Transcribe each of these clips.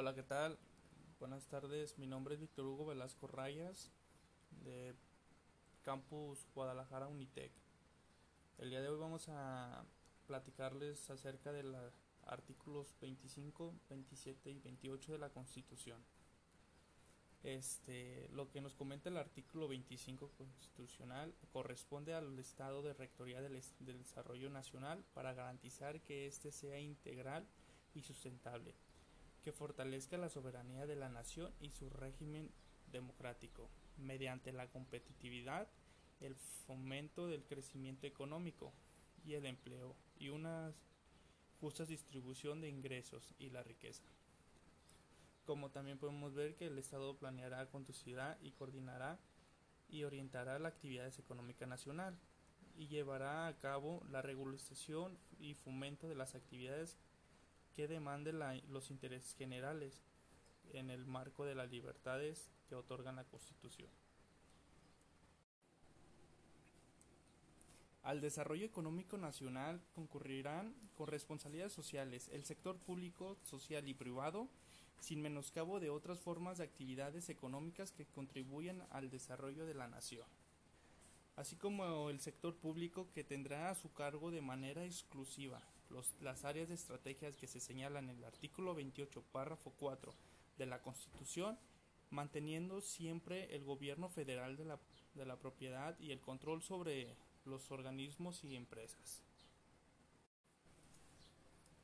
Hola, ¿qué tal? Buenas tardes, mi nombre es Víctor Hugo Velasco Rayas de Campus Guadalajara Unitec. El día de hoy vamos a platicarles acerca de los artículos 25, 27 y 28 de la Constitución. Este, lo que nos comenta el artículo 25 constitucional corresponde al Estado de Rectoría del, del Desarrollo Nacional para garantizar que éste sea integral y sustentable que fortalezca la soberanía de la nación y su régimen democrático, mediante la competitividad, el fomento del crecimiento económico y el empleo, y una justa distribución de ingresos y la riqueza. Como también podemos ver que el Estado planeará, conducirá y coordinará y orientará la actividad económica nacional y llevará a cabo la regulación y fomento de las actividades que demande los intereses generales en el marco de las libertades que otorgan la Constitución. Al desarrollo económico nacional concurrirán con responsabilidades sociales el sector público, social y privado, sin menoscabo de otras formas de actividades económicas que contribuyan al desarrollo de la nación así como el sector público que tendrá a su cargo de manera exclusiva las áreas de estrategias que se señalan en el artículo 28, párrafo 4 de la Constitución, manteniendo siempre el gobierno federal de la, de la propiedad y el control sobre los organismos y empresas.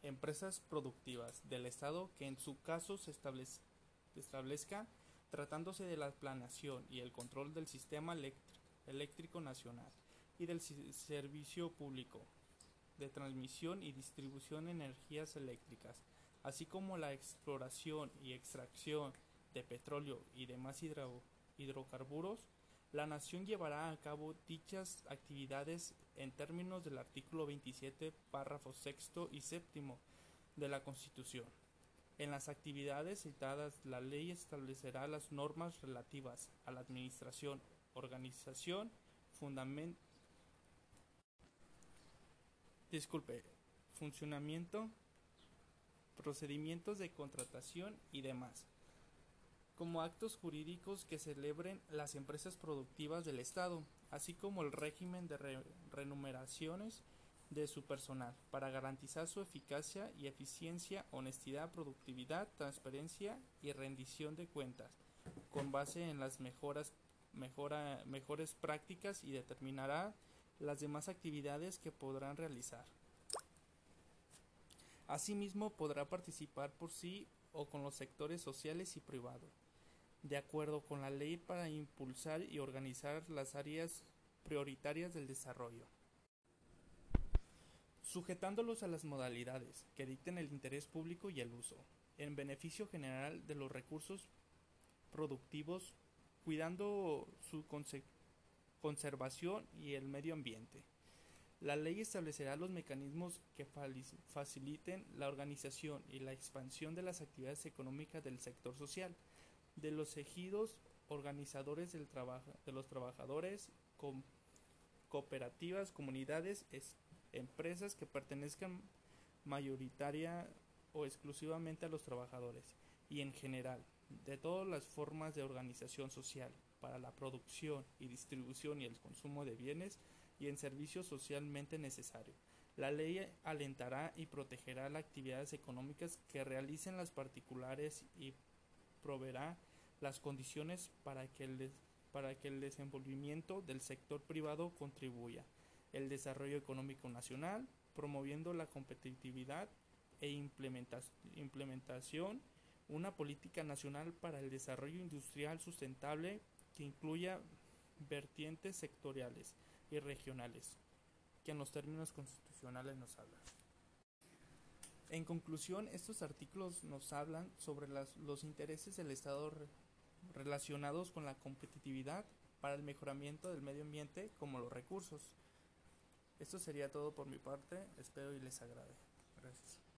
Empresas productivas del Estado que en su caso se establezca tratándose de la planeación y el control del sistema Eléctrico Nacional y del Servicio Público de Transmisión y Distribución de Energías Eléctricas, así como la exploración y extracción de petróleo y demás hidrocarburos, la nación llevará a cabo dichas actividades en términos del artículo 27, párrafos sexto y séptimo de la Constitución. En las actividades citadas, la ley establecerá las normas relativas a la administración, organización, fundamento, disculpe, funcionamiento, procedimientos de contratación y demás, como actos jurídicos que celebren las empresas productivas del Estado, así como el régimen de renumeraciones de su personal, para garantizar su eficacia y eficiencia, honestidad, productividad, transparencia y rendición de cuentas, con base en las mejoras mejora, mejores prácticas y determinará las demás actividades que podrán realizar. Asimismo, podrá participar por sí o con los sectores sociales y privados, de acuerdo con la ley para impulsar y organizar las áreas prioritarias del desarrollo, sujetándolos a las modalidades que dicten el interés público y el uso, en beneficio general de los recursos productivos cuidando su conservación y el medio ambiente. La ley establecerá los mecanismos que faciliten la organización y la expansión de las actividades económicas del sector social, de los ejidos organizadores del de los trabajadores, cooperativas, comunidades, empresas que pertenezcan mayoritaria o exclusivamente a los trabajadores y en general de todas las formas de organización social para la producción y distribución y el consumo de bienes y en servicios socialmente necesarios. La ley alentará y protegerá las actividades económicas que realicen las particulares y proveerá las condiciones para que el, para que el desenvolvimiento del sector privado contribuya el desarrollo económico nacional, promoviendo la competitividad e implementación una política nacional para el desarrollo industrial sustentable que incluya vertientes sectoriales y regionales, que en los términos constitucionales nos hablan. En conclusión, estos artículos nos hablan sobre los intereses del Estado relacionados con la competitividad para el mejoramiento del medio ambiente como los recursos. Esto sería todo por mi parte, espero y les agrade. Gracias.